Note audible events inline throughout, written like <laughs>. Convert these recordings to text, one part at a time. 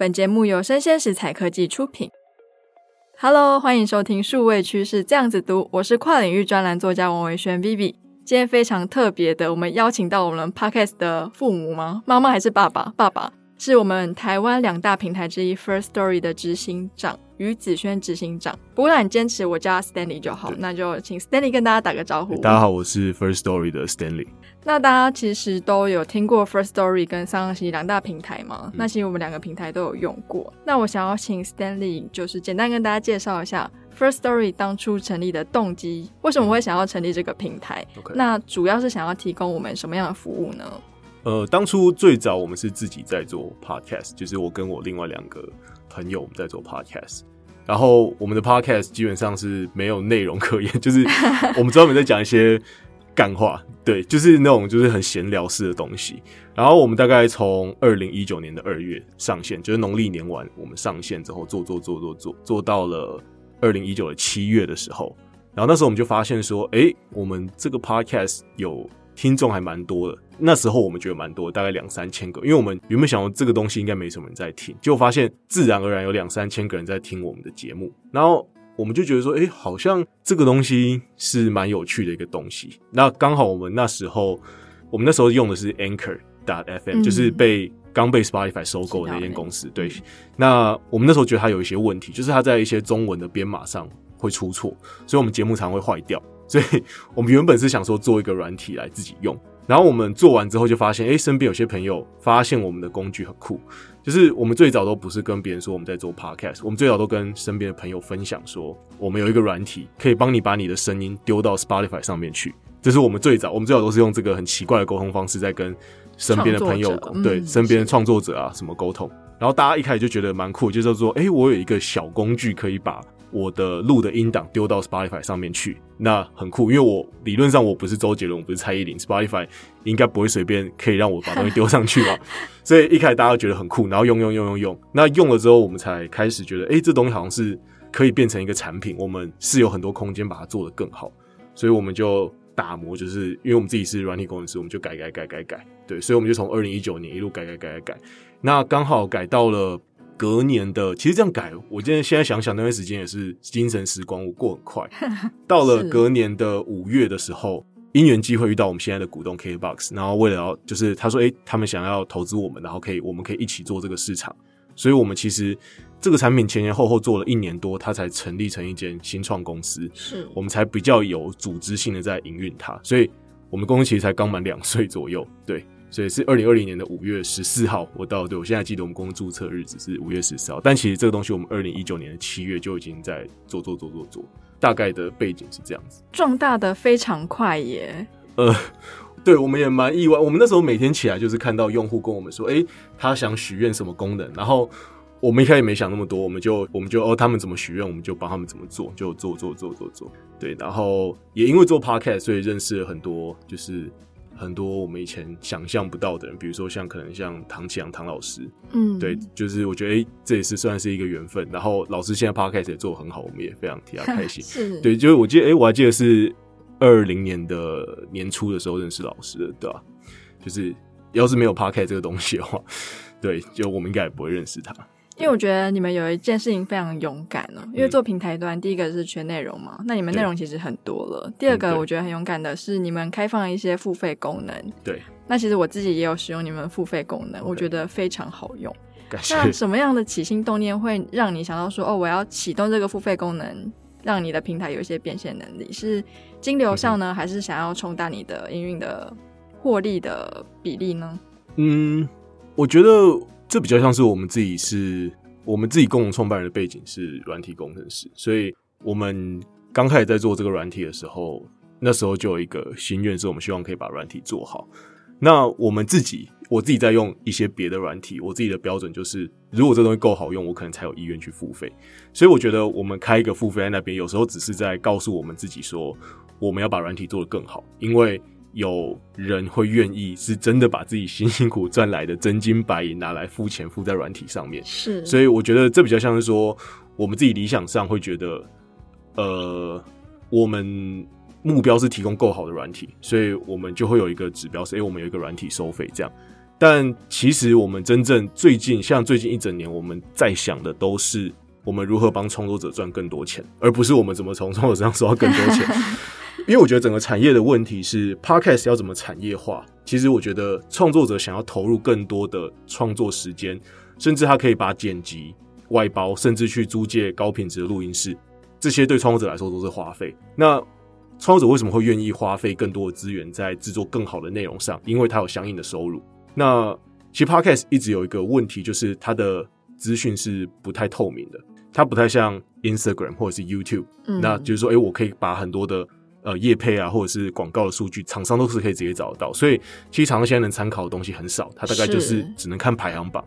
本节目由生鲜食材科技出品。Hello，欢迎收听数位趋势这样子读，我是跨领域专栏作家王维轩 Vivi。今天非常特别的，我们邀请到我们 Podcast 的父母吗？妈妈还是爸爸？爸爸是我们台湾两大平台之一 First Story 的执行长。于子轩执行长，不过很坚持我叫他 Stanley 就好，那就请 Stanley 跟大家打个招呼。大家好，我是 First Story 的 Stanley。那大家其实都有听过 First Story 跟三浪息两大平台吗？嗯、那其实我们两个平台都有用过。那我想要请 Stanley 就是简单跟大家介绍一下 First Story 当初成立的动机，为什么会想要成立这个平台？那主要是想要提供我们什么样的服务呢？呃，当初最早我们是自己在做 Podcast，就是我跟我另外两个朋友我们在做 Podcast。然后我们的 podcast 基本上是没有内容可言，<laughs> 就是我们专门在讲一些干话，对，就是那种就是很闲聊式的东西。然后我们大概从二零一九年的二月上线，就是农历年完我们上线之后做做做做做做到了二零一九的七月的时候，然后那时候我们就发现说，哎，我们这个 podcast 有。听众还蛮多的，那时候我们觉得蛮多，大概两三千个。因为我们原本想说这个东西应该没什么人在听，结果发现自然而然有两三千个人在听我们的节目。然后我们就觉得说，哎、欸，好像这个东西是蛮有趣的一个东西。那刚好我们那时候，我们那时候用的是 Anchor FM，、嗯、就是被刚被 Spotify 收购的那间公司。对，那我们那时候觉得它有一些问题，就是它在一些中文的编码上会出错，所以我们节目常会坏掉。所以我们原本是想说做一个软体来自己用，然后我们做完之后就发现，哎，身边有些朋友发现我们的工具很酷，就是我们最早都不是跟别人说我们在做 podcast，我们最早都跟身边的朋友分享说，我们有一个软体可以帮你把你的声音丢到 Spotify 上面去，这是我们最早，我们最早都是用这个很奇怪的沟通方式在跟身边的朋友，对，嗯，身边的创作者啊什么沟通，然后大家一开始就觉得蛮酷，就是说，哎，我有一个小工具可以把。我的录的音档丢到 Spotify 上面去，那很酷，因为我理论上我不是周杰伦，我不是蔡依林，Spotify 应该不会随便可以让我把东西丢上去嘛，<laughs> 所以一开始大家都觉得很酷，然后用用用用用，那用了之后，我们才开始觉得，哎、欸，这东西好像是可以变成一个产品，我们是有很多空间把它做得更好，所以我们就打磨，就是因为我们自己是软体工程师，我们就改改改改改，对，所以我们就从二零一九年一路改改改改改，那刚好改到了。隔年的，其实这样改，我今天现在想想那段时间也是精神时光，我过很快。<laughs> 到了隔年的五月的时候，因缘机会遇到我们现在的股东 KKBOX，然后为了要就是他说，哎、欸，他们想要投资我们，然后可以我们可以一起做这个市场，所以我们其实这个产品前前后后做了一年多，它才成立成一间新创公司，是我们才比较有组织性的在营运它，所以我们公司其实才刚满两岁左右，对。所以是二零二零年的五月十四号，我到，对，我现在记得我们公司注册日子是五月十四号，但其实这个东西我们二零一九年的七月就已经在做做做做做，大概的背景是这样子。壮大的非常快耶。呃，对，我们也蛮意外，我们那时候每天起来就是看到用户跟我们说，哎、欸，他想许愿什么功能，然后我们一开始没想那么多，我们就我们就哦，他们怎么许愿，我们就帮他们怎么做，就做做做做做，对，然后也因为做 Podcast，所以认识了很多就是。很多我们以前想象不到的人，比如说像可能像唐启阳唐老师，嗯，对，就是我觉得哎、欸，这也是算是一个缘分。然后老师现在 podcast 也做得很好，我们也非常替他开心。<laughs> 是，对，就是我记得哎、欸，我还记得是二零年的年初的时候认识老师的，对吧、啊？就是要是没有 podcast 这个东西的话，<laughs> 对，就我们应该也不会认识他。因为我觉得你们有一件事情非常勇敢哦，因为做平台端，第一个是缺内容嘛，那你们内容其实很多了。第二个我觉得很勇敢的是你们开放一些付费功能。对，那其实我自己也有使用你们付费功能，我觉得非常好用。那什么样的起心动念会让你想到说，哦，我要启动这个付费功能，让你的平台有一些变现能力？是金流上呢，还是想要冲大你的营运的获利的比例呢？嗯，我觉得。这比较像是我们自己是，我们自己共同创办人的背景是软体工程师，所以我们刚开始在做这个软体的时候，那时候就有一个心愿，是我们希望可以把软体做好。那我们自己，我自己在用一些别的软体，我自己的标准就是，如果这东西够好用，我可能才有意愿去付费。所以我觉得我们开一个付费在那边，有时候只是在告诉我们自己说，我们要把软体做得更好，因为。有人会愿意是真的把自己辛辛苦赚来的真金白银拿来付钱付在软体上面，是，所以我觉得这比较像是说，我们自己理想上会觉得，呃，我们目标是提供够好的软体，所以我们就会有一个指标是，哎，我们有一个软体收费这样，但其实我们真正最近，像最近一整年，我们在想的都是我们如何帮创作者赚更多钱，而不是我们怎么从创作者上收到更多钱。<laughs> 因为我觉得整个产业的问题是，Podcast 要怎么产业化？其实我觉得创作者想要投入更多的创作时间，甚至他可以把剪辑外包，甚至去租借高品质的录音室，这些对创作者来说都是花费。那创作者为什么会愿意花费更多的资源在制作更好的内容上？因为他有相应的收入。那其实 Podcast 一直有一个问题，就是它的资讯是不太透明的，它不太像 Instagram 或者是 YouTube，嗯。那就是说，诶，我可以把很多的呃业配啊，或者是广告的数据，厂商都是可以直接找得到。所以其实厂商现在能参考的东西很少，它大概就是只能看排行榜。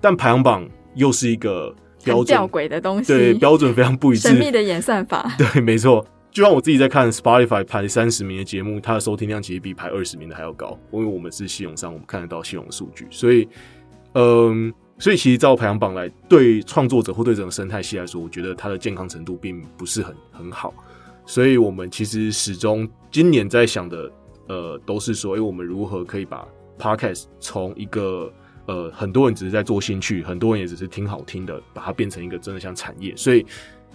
但排行榜又是一个标准吊诡的东西，对，标准非常不一致，神秘的演算法。对，没错。就像我自己在看 Spotify 排三十名的节目，它的收听量其实比排二十名的还要高，因为我们是系统上我们看得到系统的数据，所以，嗯，所以其实照排行榜来，对创作者或对整个生态系来说，我觉得它的健康程度并不是很很好，所以我们其实始终今年在想的，呃，都是说，哎，我们如何可以把 Podcast 从一个呃很多人只是在做兴趣，很多人也只是听好听的，把它变成一个真的像产业，所以。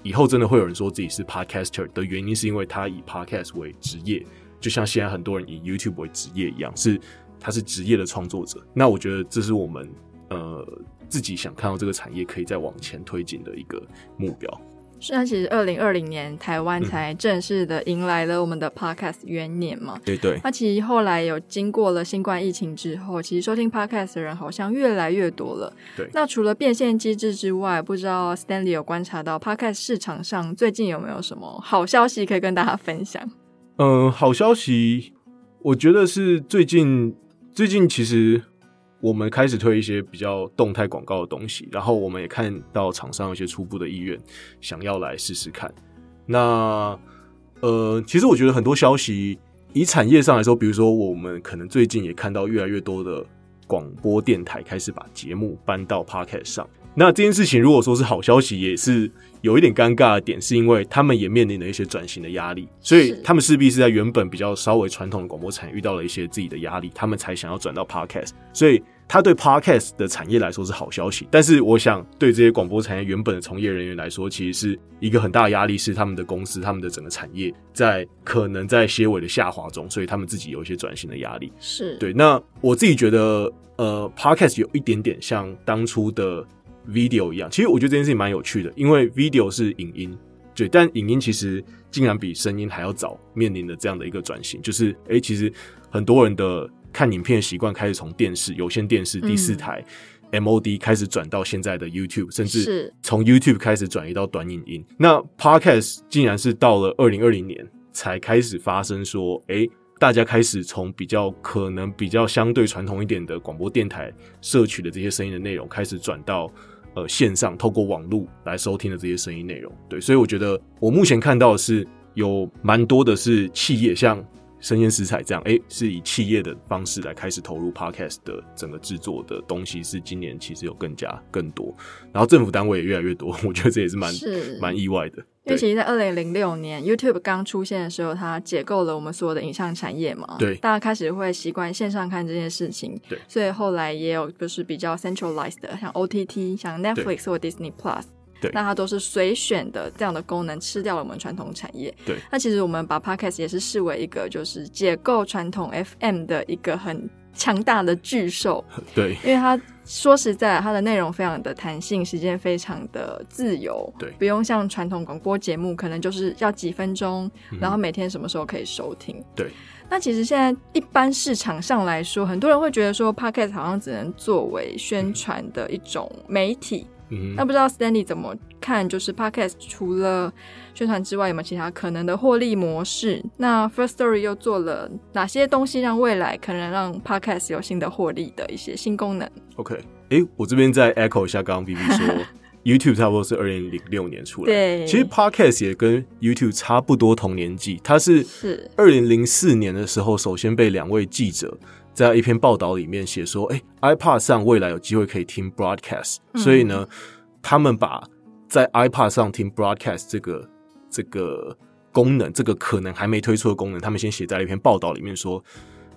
以后真的会有人说自己是 podcaster 的原因，是因为他以 podcast 为职业，就像现在很多人以 YouTube 为职业一样，是他是职业的创作者。那我觉得这是我们呃自己想看到这个产业可以再往前推进的一个目标。虽然其实二零二零年台湾才正式的迎来了我们的 Podcast 元年嘛，对对。那其实后来有经过了新冠疫情之后，其实收听 Podcast 的人好像越来越多了。对。那除了变现机制之外，不知道 Stanley 有观察到 Podcast 市场上最近有没有什么好消息可以跟大家分享？嗯，好消息，我觉得是最近最近其实。我们开始推一些比较动态广告的东西，然后我们也看到厂商有些初步的意愿，想要来试试看。那呃，其实我觉得很多消息，以产业上来说，比如说我们可能最近也看到越来越多的广播电台开始把节目搬到 Podcast 上。那这件事情如果说是好消息，也是有一点尴尬的点，是因为他们也面临了一些转型的压力，所以他们势必是在原本比较稍微传统的广播产业遇到了一些自己的压力，他们才想要转到 Podcast。所以。它对 Podcast 的产业来说是好消息，但是我想对这些广播产业原本的从业人员来说，其实是一个很大的压力，是他们的公司、他们的整个产业在可能在些尾的下滑中，所以他们自己有一些转型的压力。是对。那我自己觉得，呃，Podcast 有一点点像当初的 Video 一样，其实我觉得这件事情蛮有趣的，因为 Video 是影音，对，但影音其实竟然比声音还要早面临的这样的一个转型，就是诶、欸，其实很多人的。看影片的习惯开始从电视、有线电视第四台、嗯、MOD 开始转到现在的 YouTube，甚至从 YouTube 开始转移到短影音。那 Podcast 竟然是到了二零二零年才开始发生，说，哎、欸，大家开始从比较可能比较相对传统一点的广播电台摄取的这些声音的内容，开始转到呃线上，透过网络来收听的这些声音内容。对，所以我觉得我目前看到的是有蛮多的是企业像。声鲜食材这样，哎、欸，是以企业的方式来开始投入 Podcast 的整个制作的东西，是今年其实有更加更多，然后政府单位也越来越多，我觉得这也是蛮蛮意外的。因为其实，在二零零六年 YouTube 刚出现的时候，它解构了我们所有的影像产业嘛，对，大家开始会习惯线上看这件事情，对，所以后来也有就是比较 centralized 的，像 OTT，像 Netflix 或 Disney Plus。那它都是随选的这样的功能，吃掉了我们传统产业。对，那其实我们把 Podcast 也是视为一个就是解构传统 FM 的一个很强大的巨兽。<laughs> 对，因为它说实在，它的内容非常的弹性，时间非常的自由。对，不用像传统广播节目，可能就是要几分钟，然后每天什么时候可以收听。对，那其实现在一般市场上来说，很多人会觉得说 Podcast 好像只能作为宣传的一种媒体。嗯，那不知道 Stanley 怎么看？就是 Podcast 除了宣传之外，有没有其他可能的获利模式？那 First Story 又做了哪些东西，让未来可能让 Podcast 有新的获利的一些新功能？OK，哎、欸，我这边再 echo 一下刚刚 BB 说，<laughs> YouTube 差不多是二零零六年出来，对，其实 Podcast 也跟 YouTube 差不多同年纪，它是是二零零四年的时候，首先被两位记者。在一篇报道里面写说，哎、欸、，iPad 上未来有机会可以听 broadcast，、嗯、所以呢，他们把在 iPad 上听 broadcast 这个这个功能，这个可能还没推出的功能，他们先写在了一篇报道里面说，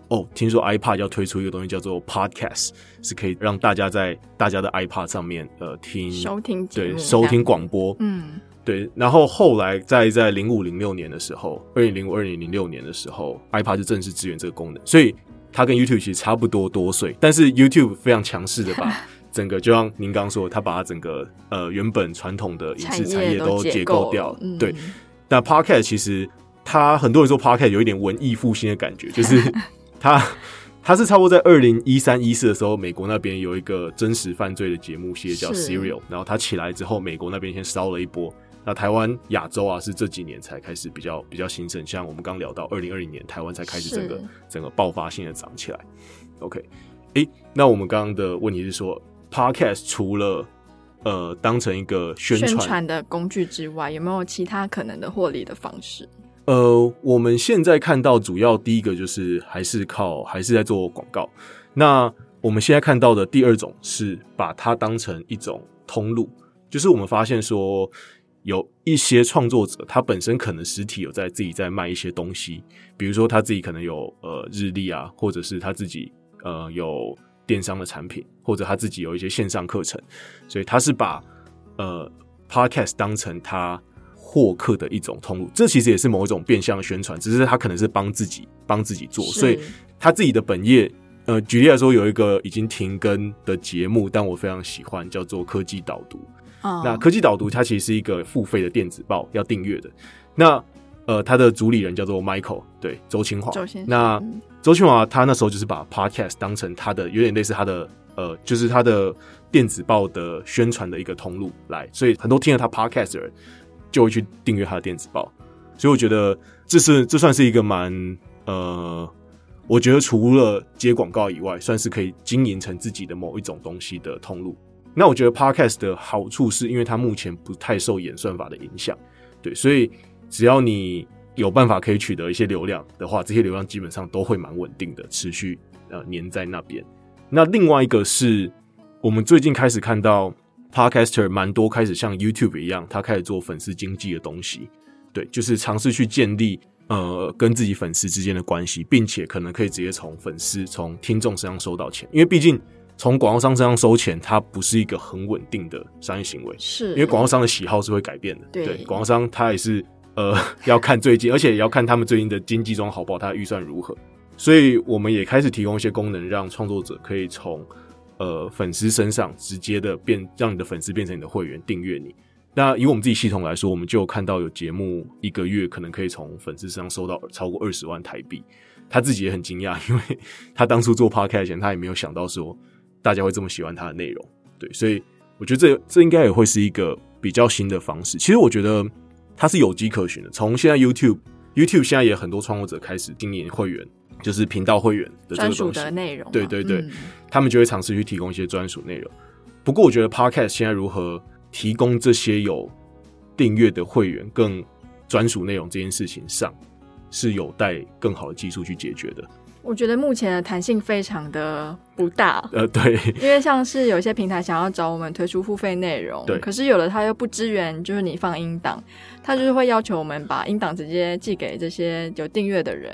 哦，听说 iPad 要推出一个东西叫做 Podcast，是可以让大家在大家的 iPad 上面呃听收听对收听广播，嗯，对。然后后来在在零五零六年的时候，二零零五二零零六年的时候，iPad 就正式支援这个功能，所以它跟 YouTube 其实差不多多岁，但是 YouTube 非常强势的把 <laughs> 整个就像您刚刚说，它把它整个呃原本传统的影视产业都解构掉，嗯、对。那 Podcast 其实。他很多人说 Podcast 有一点文艺复兴的感觉，就是 <laughs> 他他是差不多在二零一三一四的时候，美国那边有一个真实犯罪的节目系列叫 Serial，然后他起来之后，美国那边先烧了一波。那台湾亚洲啊，是这几年才开始比较比较兴盛，像我们刚聊到二零二零年，台湾才开始整个整个爆发性的涨起来。OK，那我们刚刚的问题是说，Podcast 除了呃当成一个宣传的工具之外，有没有其他可能的获利的方式？呃，我们现在看到主要第一个就是还是靠还是在做广告。那我们现在看到的第二种是把它当成一种通路，就是我们发现说有一些创作者他本身可能实体有在自己在卖一些东西，比如说他自己可能有呃日历啊，或者是他自己呃有电商的产品，或者他自己有一些线上课程，所以他是把呃 Podcast 当成他。获客的一种通路，这其实也是某一种变相的宣传，只是他可能是帮自己帮自己做，所以他自己的本业，呃，举例来说，有一个已经停更的节目，但我非常喜欢，叫做科技导读。哦、那科技导读它其实是一个付费的电子报，要订阅的。那呃，他的主理人叫做 Michael，对，周清华。那周清华他那时候就是把 Podcast 当成他的有点类似他的呃，就是他的电子报的宣传的一个通路来，所以很多听了他 Podcast 的人。就会去订阅他的电子报，所以我觉得这是这算是一个蛮呃，我觉得除了接广告以外，算是可以经营成自己的某一种东西的通路。那我觉得 Podcast 的好处是因为它目前不太受演算法的影响，对，所以只要你有办法可以取得一些流量的话，这些流量基本上都会蛮稳定的，持续呃黏在那边。那另外一个是我们最近开始看到。Podcaster 蛮多开始像 YouTube 一样，他开始做粉丝经济的东西，对，就是尝试去建立呃跟自己粉丝之间的关系，并且可能可以直接从粉丝、从听众身上收到钱，因为毕竟从广告商身上收钱，它不是一个很稳定的商业行为，是，因为广告商的喜好是会改变的，对，广告商他也是呃 <laughs> 要看最近，而且也要看他们最近的经济状况好不好，他的预算如何，所以我们也开始提供一些功能，让创作者可以从。呃，粉丝身上直接的变，让你的粉丝变成你的会员，订阅你。那以我们自己系统来说，我们就看到有节目一个月可能可以从粉丝身上收到超过二十万台币。他自己也很惊讶，因为他当初做 Podcast 前，他也没有想到说大家会这么喜欢它的内容。对，所以我觉得这这应该也会是一个比较新的方式。其实我觉得它是有迹可循的。从现在 YouTube，YouTube 现在也很多创作者开始经营会员。就是频道会员的专属的内容，对对对，嗯、他们就会尝试去提供一些专属内容。不过，我觉得 Podcast 现在如何提供这些有订阅的会员更专属内容这件事情上，是有待更好的技术去解决的。我觉得目前的弹性非常的不大，呃，对，因为像是有些平台想要找我们推出付费内容，对，可是有的他又不支援，就是你放音档，他就是会要求我们把音档直接寄给这些有订阅的人。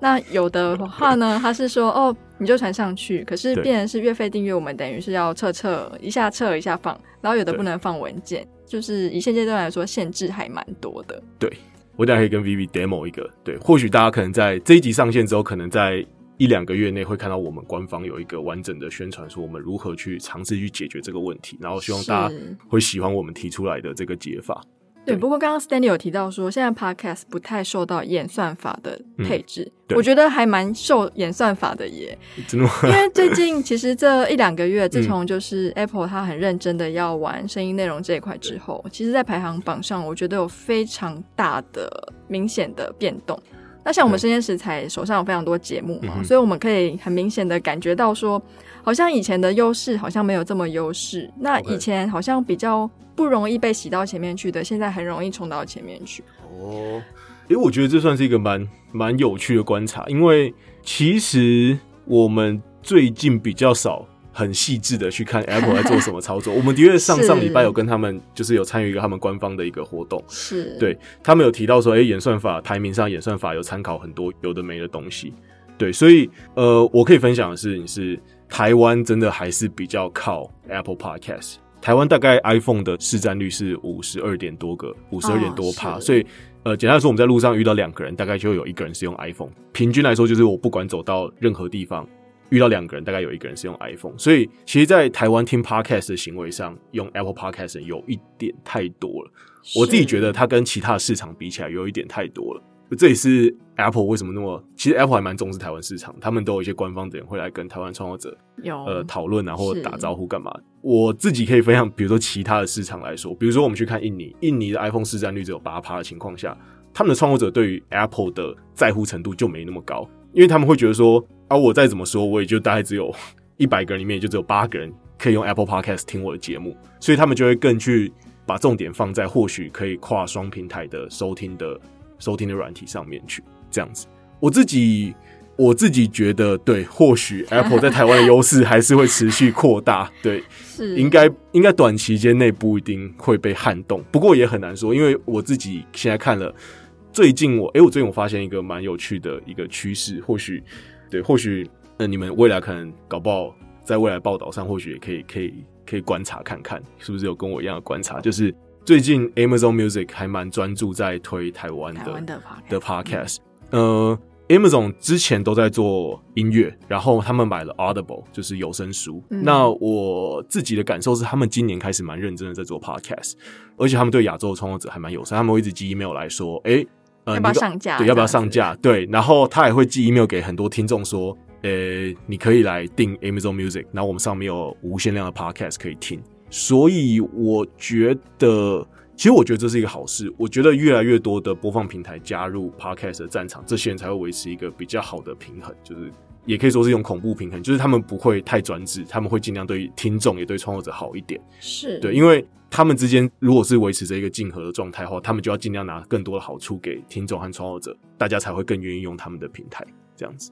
那有的话呢，他是说哦，你就传上去，可是变成是月费订阅，我们等于是要撤撤一下撤一下放，然后有的不能放文件，就是以现阶段来说，限制还蛮多的。对。我等下可以跟 Vivi demo 一个，对，或许大家可能在这一集上线之后，可能在一两个月内会看到我们官方有一个完整的宣传，说我们如何去尝试去解决这个问题，然后希望大家会喜欢我们提出来的这个解法。对，不过刚刚 Stanley 有提到说，现在 Podcast 不太受到演算法的配置，嗯、我觉得还蛮受演算法的耶。真的吗？因为最近其实这一两个月，自从就是 Apple 它很认真的要玩声音内容这一块之后，其实，在排行榜上，我觉得有非常大的明显的变动。那像我们生鲜食材手上有非常多节目嘛，所以我们可以很明显的感觉到说，好像以前的优势好像没有这么优势。那以前好像比较。不容易被洗到前面去的，现在很容易冲到前面去。哦，诶，我觉得这算是一个蛮蛮有趣的观察，因为其实我们最近比较少很细致的去看 Apple 在做什么操作。<laughs> 我们的确上上礼拜有跟他们，就是有参与一个他们官方的一个活动，是，对，他们有提到说，诶，演算法排名上演算法有参考很多有的没的东西。对，所以呃，我可以分享的是，你是台湾真的还是比较靠 Apple Podcast。台湾大概 iPhone 的市占率是五十二点多个，五十二点多趴，哦、所以呃，简单来说，我们在路上遇到两个人，大概就有一个人是用 iPhone。平均来说，就是我不管走到任何地方，遇到两个人，大概有一个人是用 iPhone。所以，其实，在台湾听 Podcast 的行为上，用 Apple Podcast 有一点太多了。我自己觉得，它跟其他的市场比起来，有一点太多了。这也是 Apple 为什么那么，其实 Apple 还蛮重视台湾市场，他们都有一些官方的人会来跟台湾创作者有呃讨论啊，或者打招呼干嘛。我自己可以分享，比如说其他的市场来说，比如说我们去看印尼，印尼的 iPhone 市占率只有八趴的情况下，他们的创作者对于 Apple 的在乎程度就没那么高，因为他们会觉得说啊，我再怎么说，我也就大概只有 <laughs> 一百个人里面也就只有八个人可以用 Apple Podcast 听我的节目，所以他们就会更去把重点放在或许可以跨双平台的收听的收听的软体上面去。这样子，我自己我自己觉得，对，或许 Apple 在台湾的优势还是会持续扩大，<laughs> 对，是应该应该短期间内不一定会被撼动，不过也很难说，因为我自己现在看了最近我，哎、欸，我最近我发现一个蛮有趣的一个趋势，或许对，或许呃，你们未来可能搞不好在未来报道上，或许也可以可以可以观察看看，是不是有跟我一样的观察，就是最近 Amazon Music 还蛮专注在推台湾的的 Podcast。呃，Amazon 之前都在做音乐，然后他们买了 Audible，就是有声书。嗯、那我自己的感受是，他们今年开始蛮认真的在做 Podcast，而且他们对亚洲的创作者还蛮友善，他们会一直寄 email 来说，哎、欸，呃，要不要上架？对，要不要上架？对，然后他也会寄 email 给很多听众说，呃、欸，你可以来订 Amazon Music，然后我们上面有无限量的 Podcast 可以听。所以我觉得。其实我觉得这是一个好事。我觉得越来越多的播放平台加入 Podcast 的战场，这些人才会维持一个比较好的平衡，就是也可以说是一种恐怖平衡，就是他们不会太专制，他们会尽量对听众也对创作者好一点。是对，因为他们之间如果是维持着一个竞合的状态的话，他们就要尽量拿更多的好处给听众和创作者，大家才会更愿意用他们的平台这样子。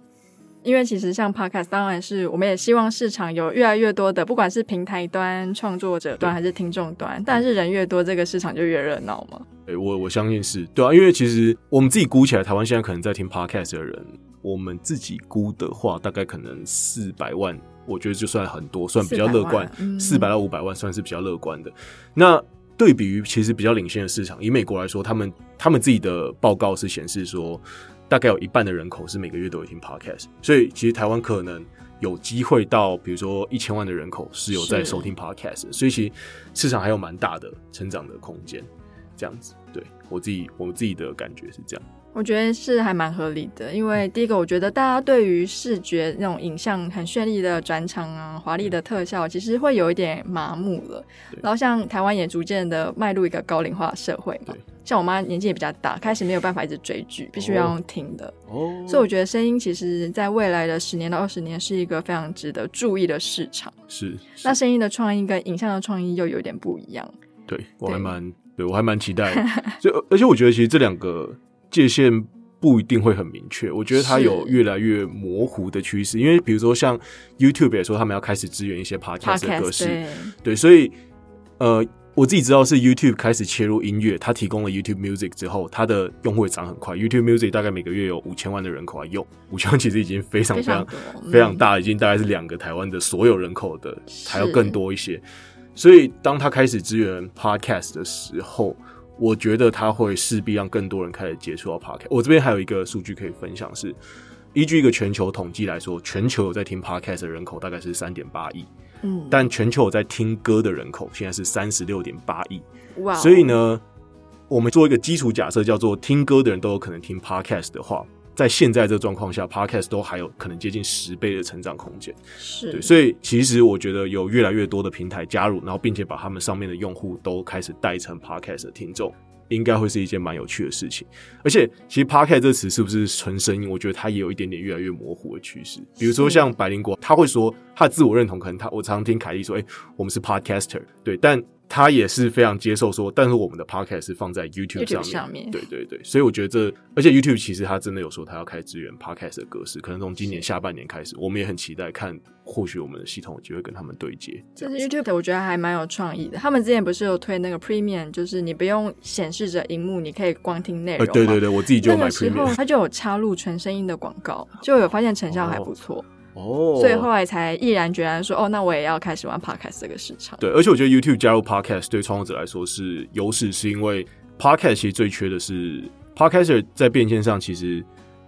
因为其实像 Podcast，当然是我们也希望市场有越来越多的，不管是平台端、创作者端还是听众端，但是人越多，这个市场就越热闹嘛。对，我我相信是对啊，因为其实我们自己估起来，台湾现在可能在听 Podcast 的人，我们自己估的话，大概可能四百万，我觉得就算很多，算比较乐观，四百到五百万算是比较乐观的。那对比于其实比较领先的市场，以美国来说，他们他们自己的报告是显示说。大概有一半的人口是每个月都有听 Podcast，所以其实台湾可能有机会到，比如说一千万的人口是有在收听 Podcast，所以其实市场还有蛮大的成长的空间。这样子，对我自己，我自己的感觉是这样。我觉得是还蛮合理的，因为第一个，我觉得大家对于视觉那种影像很绚丽的转场啊、华丽的特效，其实会有一点麻木了。然后像台湾也逐渐的迈入一个高龄化的社会嘛，像我妈年纪也比较大，开始没有办法一直追剧，必须要用听的。哦，所以我觉得声音其实在未来的十年到二十年是一个非常值得注意的市场。是，是那声音的创意跟影像的创意又有点不一样。对，我还蛮，对我还蛮期待。就而且我觉得其实这两个。界限不一定会很明确，我觉得它有越来越模糊的趋势。因为比如说像 YouTube 也说，他们要开始支援一些 Podcast 的格式，对，对，所以呃，我自己知道是 YouTube 开始切入音乐，它提供了 YouTube Music 之后，它的用户也涨很快。YouTube Music 大概每个月有五千万的人口来用，五千万其实已经非常非常非常，非常大，已经大概是两个台湾的所有人口的还要更多一些。所以当它开始支援 Podcast 的时候，我觉得它会势必让更多人开始接触到 Podcast。我这边还有一个数据可以分享是，依据一个全球统计来说，全球有在听 Podcast 的人口大概是三点八亿，嗯，但全球有在听歌的人口现在是三十六点八亿，哇！所以呢，我们做一个基础假设，叫做听歌的人都有可能听 Podcast 的话。在现在这个状况下，Podcast 都还有可能接近十倍的成长空间。是对，所以其实我觉得有越来越多的平台加入，然后并且把他们上面的用户都开始带成 Podcast 的听众，应该会是一件蛮有趣的事情。而且，其实 Podcast 这词是不是纯声音？我觉得它也有一点点越来越模糊的趋势。比如说像百灵果，他会说他的自我认同，可能他我常常听凯莉说：“哎、欸，我们是 Podcaster。”对，但他也是非常接受说，但是我们的 podcast 是放在 YouTube 上面，上面对对对，所以我觉得这，而且 YouTube 其实他真的有说他要开支援 podcast 的格式，可能从今年下半年开始，我们也很期待看，或许我们的系统有机会跟他们对接。这是 YouTube，我觉得还蛮有创意的。他们之前不是有推那个 Premium，就是你不用显示着荧幕，你可以光听内容。对对对，我自己就买 Premium，<laughs> 他就有插入纯声音的广告，就有发现成效还不错。哦哦，所以后来才毅然决然说，哦，那我也要开始玩 podcast 这个市场。对，而且我觉得 YouTube 加入 podcast 对创作者来说是优势，是因为 podcast 其实最缺的是 podcaster 在变现上，其实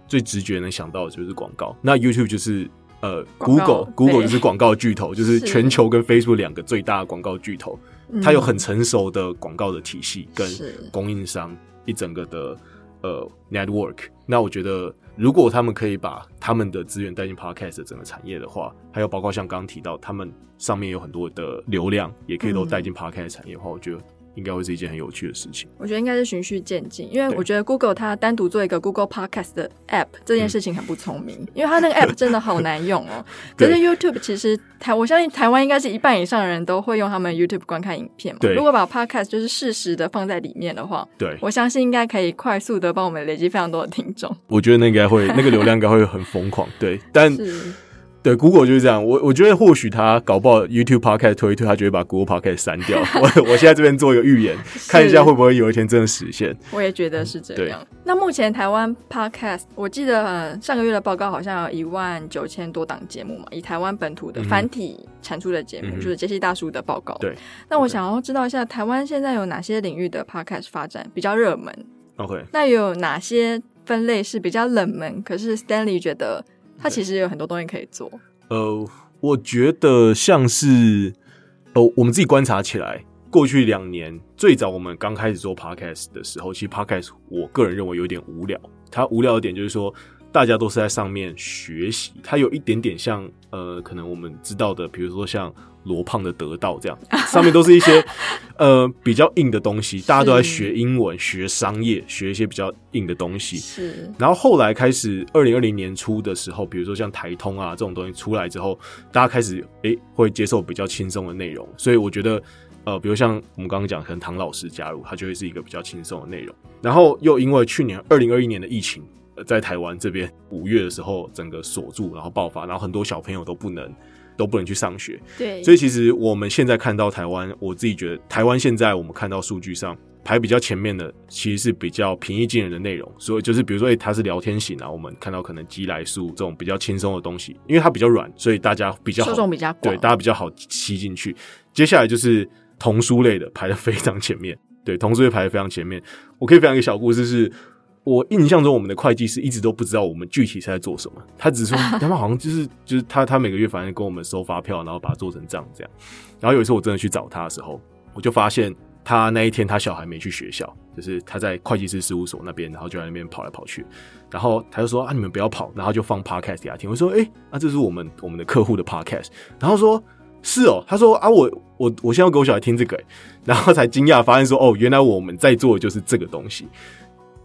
最直觉能想到的就是广告。那 YouTube 就是呃，Google Google 就是广告巨头，就是全球跟 Facebook 两个最大的广告巨头，它有很成熟的广告的体系跟供应商一整个的呃 network。那我觉得。如果他们可以把他们的资源带进 Podcast 整个产业的话，还有包括像刚刚提到，他们上面有很多的流量，也可以都带进 Podcast 产业的话，我觉得。应该会是一件很有趣的事情。我觉得应该是循序渐进，因为我觉得 Google 它单独做一个 Google Podcast 的 App 这件事情很不聪明，嗯、<laughs> 因为它那个 App 真的好难用哦。<laughs> 可是 YouTube 其实台，我相信台湾应该是一半以上的人都会用他们 YouTube 观看影片嘛。对。如果把 Podcast 就是适时的放在里面的话，对，我相信应该可以快速的帮我们累积非常多的听众。我觉得那应该会那个流量应该会很疯狂，对，但。是对，Google 就是这样。我我觉得或许他搞不好 YouTube Podcast 推一推，他就会把 Google Podcast 删掉。<laughs> 我我现在这边做一个预言，看一下会不会有一天真的实现。我也觉得是这样。嗯、那目前台湾 Podcast，我记得、呃、上个月的报告好像有一万九千多档节目嘛，以台湾本土的繁体产出的节目，嗯、就是杰西大叔的报告。对。那我想要知道一下，台湾现在有哪些领域的 Podcast 发展比较热门？OK。那有哪些分类是比较冷门？可是 Stanley 觉得。它其实有很多东西可以做。呃，我觉得像是，呃，我们自己观察起来，过去两年最早我们刚开始做 podcast 的时候，其实 podcast 我个人认为有点无聊。它无聊的点就是说。大家都是在上面学习，它有一点点像呃，可能我们知道的，比如说像罗胖的得到这样，上面都是一些 <laughs> 呃比较硬的东西，大家都在学英文、学商业、学一些比较硬的东西。是。然后后来开始，二零二零年初的时候，比如说像台通啊这种东西出来之后，大家开始诶、欸、会接受比较轻松的内容，所以我觉得呃，比如像我们刚刚讲，可能唐老师加入，他就会是一个比较轻松的内容。然后又因为去年二零二一年的疫情。在台湾这边五月的时候，整个锁住，然后爆发，然后很多小朋友都不能都不能去上学。对，所以其实我们现在看到台湾，我自己觉得台湾现在我们看到数据上排比较前面的，其实是比较平易近人的内容。所以就是比如说，哎，它是聊天型啊，我们看到可能鸡来素这种比较轻松的东西，因为它比较软，所以大家比较好，受众比较广，对，大家比较好吸进去。接下来就是童书类的排的非常前面，对，童书类排的非常前面。我可以分享一个小故事是。我印象中，我们的会计师一直都不知道我们具体是在做什么。他只说 <laughs> 他们好像就是就是他他每个月反正跟我们收发票，然后把它做成账这样。然后有一次我真的去找他的时候，我就发现他那一天他小孩没去学校，就是他在会计师事务所那边，然后就在那边跑来跑去。然后他就说啊，你们不要跑，然后就放 podcast 给他听。我说哎，那、欸啊、这是我们我们的客户的 podcast。然后说是哦，他说啊，我我我现在要给我小孩听这个，然后才惊讶发现说哦，原来我们在做的就是这个东西。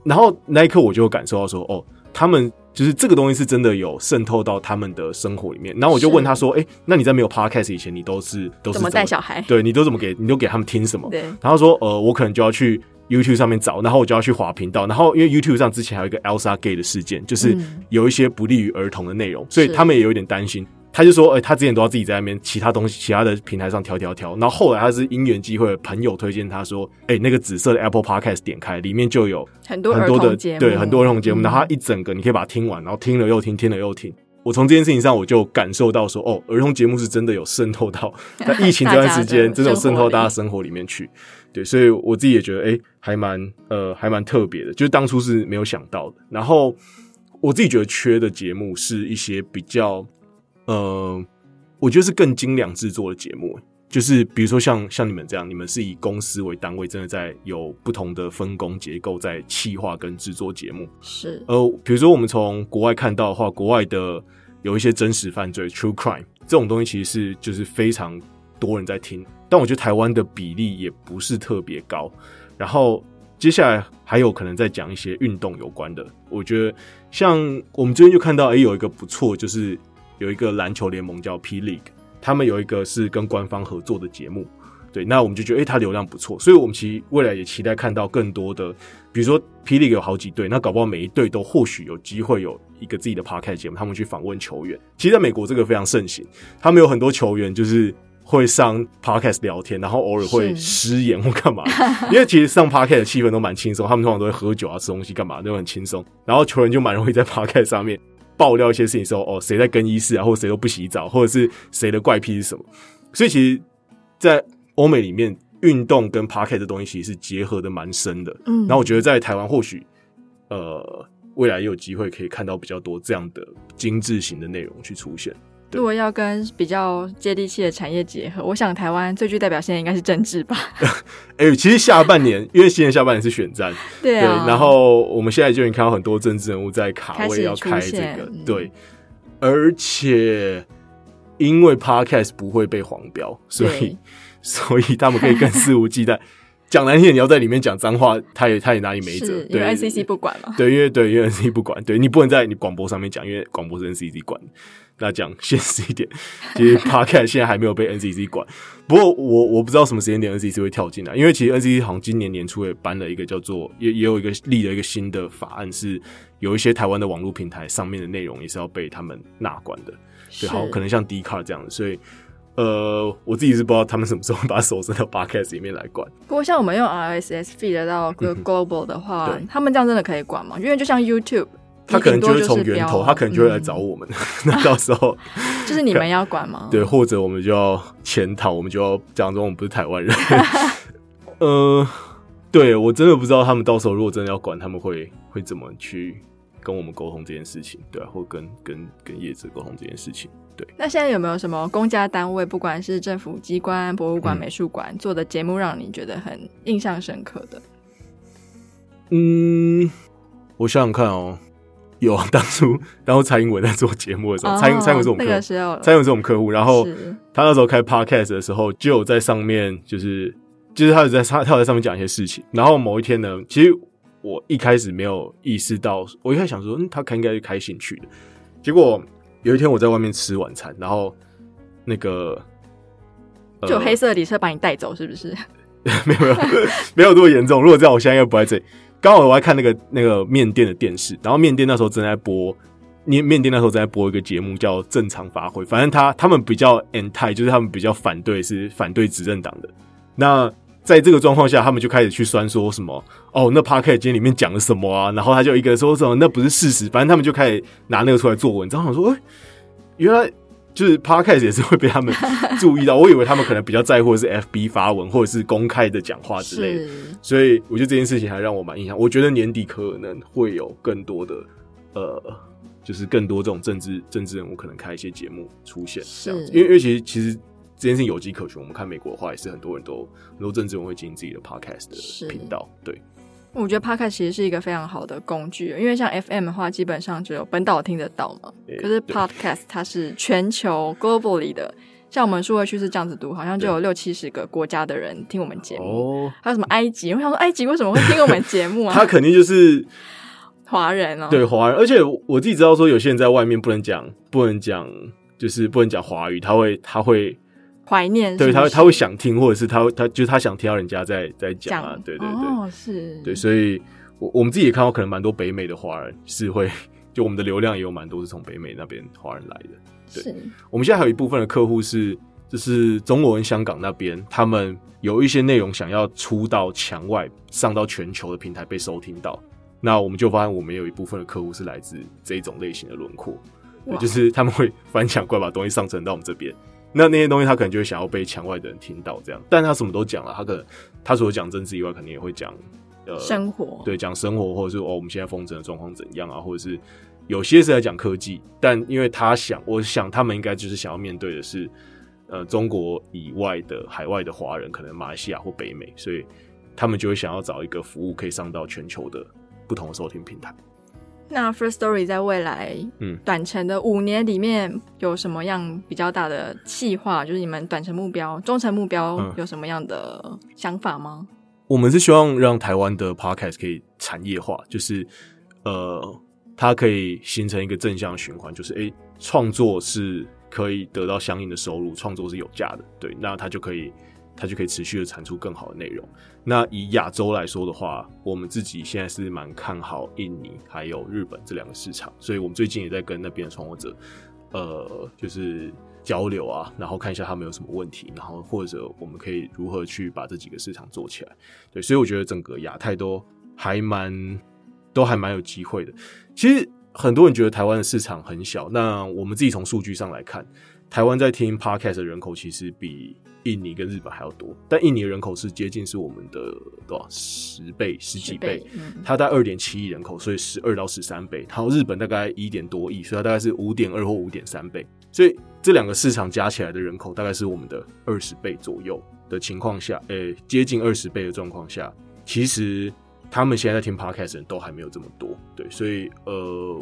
然后那一刻我就感受到说，哦，他们就是这个东西是真的有渗透到他们的生活里面。然后我就问他说，哎，那你在没有 podcast 以前，你都是都是怎么带小孩？对，你都怎么给你都给他们听什么？对。然后说，呃，我可能就要去 YouTube 上面找，然后我就要去滑频道。然后因为 YouTube 上之前还有一个 Elsa Gay 的事件，就是有一些不利于儿童的内容，所以他们也有点担心。他就说，哎、欸，他之前都要自己在那边其他东西、其他的平台上挑挑挑，然后后来他是因缘机会，朋友推荐他说，哎、欸，那个紫色的 Apple Podcast 点开，里面就有很多很多的对很多儿童节目，然后他一整个你可以把它听完，然后听了又听，听了又听。我从这件事情上我就感受到说，哦，儿童节目是真的有渗透到在疫情这段时间，真的有渗透到大家生活里面去。对，所以我自己也觉得，哎、欸，还蛮呃还蛮特别的，就是当初是没有想到的。然后我自己觉得缺的节目是一些比较。呃，我觉得是更精良制作的节目，就是比如说像像你们这样，你们是以公司为单位，真的在有不同的分工结构，在企划跟制作节目。是，呃，比如说我们从国外看到的话，国外的有一些真实犯罪 （true crime） 这种东西，其实是就是非常多人在听，但我觉得台湾的比例也不是特别高。然后接下来还有可能再讲一些运动有关的，我觉得像我们最近就看到，哎、欸，有一个不错，就是。有一个篮球联盟叫 P League，他们有一个是跟官方合作的节目，对，那我们就觉得，诶、欸，它流量不错，所以我们其实未来也期待看到更多的，比如说霹雳有好几队，那搞不好每一队都或许有机会有一个自己的 podcast 节目，他们去访问球员。其实在美国这个非常盛行，他们有很多球员就是会上 podcast 聊天，然后偶尔会失言或干嘛，<laughs> 因为其实上 podcast 的气氛都蛮轻松，他们通常都会喝酒啊、吃东西干嘛都很轻松，然后球员就蛮容易在 podcast 上面爆料一些事情，说哦谁在更衣室啊，或者谁都不洗澡，或者是谁的怪癖是什么，所以其实，在欧美里面，运动跟 parket 的东西其实是结合的蛮深的。嗯，然后我觉得在台湾或许，呃，未来也有机会可以看到比较多这样的精致型的内容去出现。如果要跟比较接地气的产业结合，我想台湾最具代表性的应该是政治吧。<laughs> 哎、欸，其实下半年，因为今年下半年是选战，<laughs> 对然后我们现在就已经看到很多政治人物在卡位要开这个，对，而且因为 podcast 不会被黄标，所以。<laughs> 所以他们可以更肆无忌惮，讲难听点，你要在里面讲脏话，他也他也拿你没辙。因为 NCC 不管嘛。对，因为对，因为 NCC 不管，对你不能在你广播上面讲，因为广播是 NCC 管。那讲现实一点，<laughs> 其实 Podcast 现在还没有被 NCC 管。不过我我不知道什么时间点 NCC 会跳进来，因为其实 NCC 好像今年年初也颁了一个叫做也也有一个立了一个新的法案，是有一些台湾的网络平台上面的内容也是要被他们纳管的。对，好，可能像 Dcard 这样的，所以。呃，我自己是不知道他们什么时候会把手伸到 Podcast 里面来管。不过像我们用 RSS feed 到 Global 的话，嗯，他们这样真的可以管吗？因为就像 YouTube，他可能就会从源头，他可能就会来找我们。嗯、<laughs> 那到时候 <laughs> 就是你们要管吗？<laughs> 对，或者我们就要潜逃，我们就要讲说我们不是台湾人。呃，对，我真的不知道他们到时候如果真的要管，他们会会怎么去跟我们沟通这件事情，对啊，或跟跟跟业者沟通这件事情。对那现在有没有什么公家单位，不管是政府机关、博物馆、美术馆做的节目，让你觉得很印象深刻的？嗯，我想想看哦，有啊 <laughs> 当初当初蔡英文在做节目的时候，蔡英蔡英文是我们客户，蔡英文是我们客户，然后他那时候开 podcast 的时候，就有在上面，就是就是他有在他他有在上面讲一些事情。然后某一天呢，其实我一开始没有意识到，我一开始想说，嗯，他开应该是开兴趣的，结果。有一天我在外面吃晚餐，然后那个就黑色的礼车把你带走，是不是？<laughs> 没有没有没有这么严重。如果这样，我现在应该不在这里。刚好我在看那个那个面店的电视，然后面店那时候正在播，面面店那时候正在播一个节目叫《正常发挥》，反正他他们比较 anti，就是他们比较反对，是反对执政党的。那在这个状况下，他们就开始去酸说什么哦，那 Podcast 今天里面讲了什么啊？然后他就一个人说什么那不是事实，反正他们就开始拿那个出来做文章。我说，哎、原来就是 Podcast 也是会被他们 <laughs> 注意到。我以为他们可能比较在乎的是 FB 发文或者是公开的讲话之类的。所以我觉得这件事情还让我蛮印象。我觉得年底可能会有更多的呃，就是更多这种政治政治人物可能开一些节目出现这样子，因为因为其实其实。这件事情有迹可循。我们看美国的话，也是很多人都很多政治人会经营自己的 podcast 的频道。对，我觉得 podcast 其实是一个非常好的工具，因为像 FM 的话，基本上只有本岛听得到嘛。欸、可是 podcast 它是全球 globally 的，像我们数位趋势这样子读，好像就有六七十个国家的人听我们节目。哦，还有什么埃及？我想说，埃及为什么会听我们节目啊？他肯定就是华人哦。对，华人。而且我自己知道说，有些人在外面不能讲，不能讲，就是不能讲华语，他会，他会。怀念，对，他会他会想听，或者是他他就是他想听到人家在在讲啊，对对对，哦，是，对，所以我我们自己也看到，可能蛮多北美的华人是会，<laughs> 就我们的流量也有蛮多是从北美那边华人来的。对，是。我们现在还有一部分的客户是，就是中国跟香港那边，他们有一些内容想要出到墙外，上到全球的平台被收听到，那我们就发现我们有一部分的客户是来自这一种类型的轮廓，对，就是他们会翻墙过来把东西上传到我们这边。那那些东西，他可能就会想要被墙外的人听到，这样。但他什么都讲了，他可能他除了讲政治以外，肯定也会讲呃生活，对，讲生活，或者是哦，我们现在封城的状况怎样啊？或者是有些是在讲科技，但因为他想，我想他们应该就是想要面对的是呃中国以外的海外的华人，可能马来西亚或北美，所以他们就会想要找一个服务可以上到全球的不同的收听平台。那 First Story 在未来，嗯，短程的五年里面有什么样比较大的计划？就是你们短程目标、中程目标有什么样的想法吗？嗯、我们是希望让台湾的 Podcast 可以产业化，就是呃，它可以形成一个正向循环，就是诶，创作是可以得到相应的收入，创作是有价的，对，那它就可以。它就可以持续的产出更好的内容。那以亚洲来说的话，我们自己现在是蛮看好印尼还有日本这两个市场，所以我们最近也在跟那边的创作者，呃，就是交流啊，然后看一下他们有什么问题，然后或者我们可以如何去把这几个市场做起来。对，所以我觉得整个亚太都还蛮都还蛮有机会的。其实很多人觉得台湾的市场很小，那我们自己从数据上来看，台湾在听 Podcast 的人口其实比印尼跟日本还要多，但印尼人口是接近是我们的多少十倍十几倍，它大概二点七亿人口，所以十二到十三倍。然后日本大概一点多亿，所以它大概是五点二或五点三倍。所以这两个市场加起来的人口大概是我们的二十倍左右的情况下，诶、欸，接近二十倍的状况下，其实他们现在在听 Podcast 的人都还没有这么多。对，所以呃，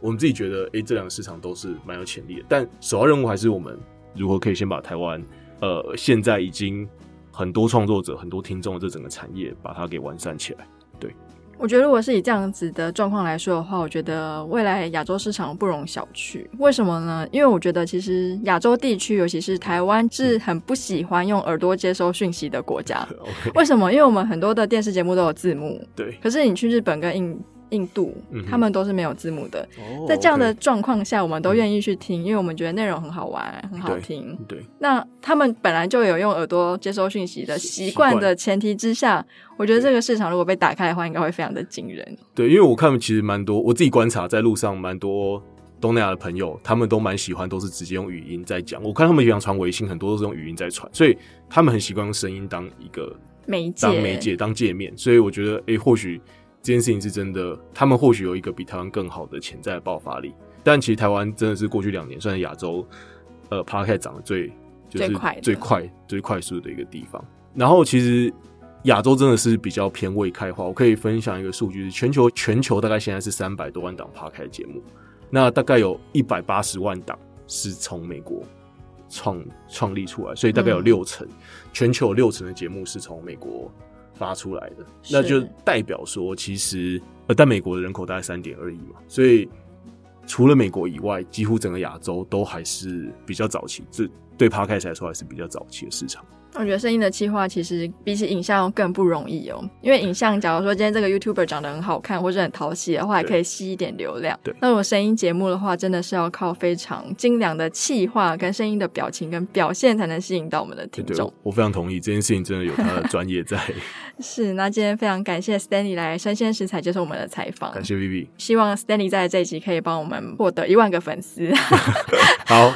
我们自己觉得，诶、欸，这两个市场都是蛮有潜力的。但首要任务还是我们如何可以先把台湾。呃，现在已经很多创作者、很多听众的这整个产业，把它给完善起来。对，我觉得如果是以这样子的状况来说的话，我觉得未来亚洲市场不容小觑。为什么呢？因为我觉得其实亚洲地区，尤其是台湾，是很不喜欢用耳朵接收讯息的国家。<laughs> 为什么？因为我们很多的电视节目都有字幕。对。可是你去日本跟印。印度，嗯他们都是没有字幕的。嗯、在这样的状况下，我们都愿意去听，嗯、因为我们觉得内容很好玩，很好听。对。对，那他们本来就有用耳朵接收讯息的习惯的前提之下，我觉得这个市场如果被打开的话，应该会非常的惊人。对，因为我看其实蛮多，我自己观察在路上蛮多东南亚的朋友，他们都蛮喜欢，都是直接用语音在讲。我看他们平常传微信，很多都是用语音在传，所以他们很习惯用声音当一个媒介，当媒介，当界面。所以我觉得，哎、欸，或许。这件事情是真的，他们或许有一个比台湾更好的潜在的爆发力，但其实台湾真的是过去两年算是亚洲呃 Podcast 涨得最就是最快最快最快速的一个地方。然后其实亚洲真的是比较偏未开化。我可以分享一个数据是，全球全球大概现在是三百多万档 Podcast 节目，那大概有一百八十万档是从美国创创立出来，所以大概有六成，嗯、全球有六成的节目是从美国。发出来的，那就代表说，其实呃，但美国的人口大概三点二亿嘛，所以除了美国以外，几乎整个亚洲都还是比较早期，这对 Podcast 来说还是比较早期的市场。我觉得声音的企划其实比起影像更不容易哦，因为影像，假如说今天这个 YouTuber 长得很好看或者很讨喜的话，还可以吸一点流量。对，那如果声音节目的话，真的是要靠非常精良的气化跟声音的表情跟表现，才能吸引到我们的听众。我非常同意这件事情，真的有他的专业在。<laughs> <laughs> 是，那今天非常感谢 Stanley 来生鲜食材接受我们的采访，感谢 Vivi。希望 Stanley 在这一集可以帮我们获得一万个粉丝。<laughs> 好，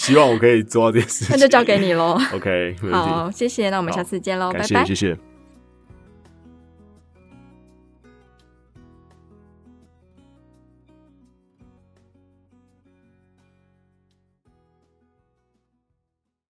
希望我可以做到这件事情。那就交给你喽。OK，好，谢谢。那我们下次见喽，拜拜。谢谢。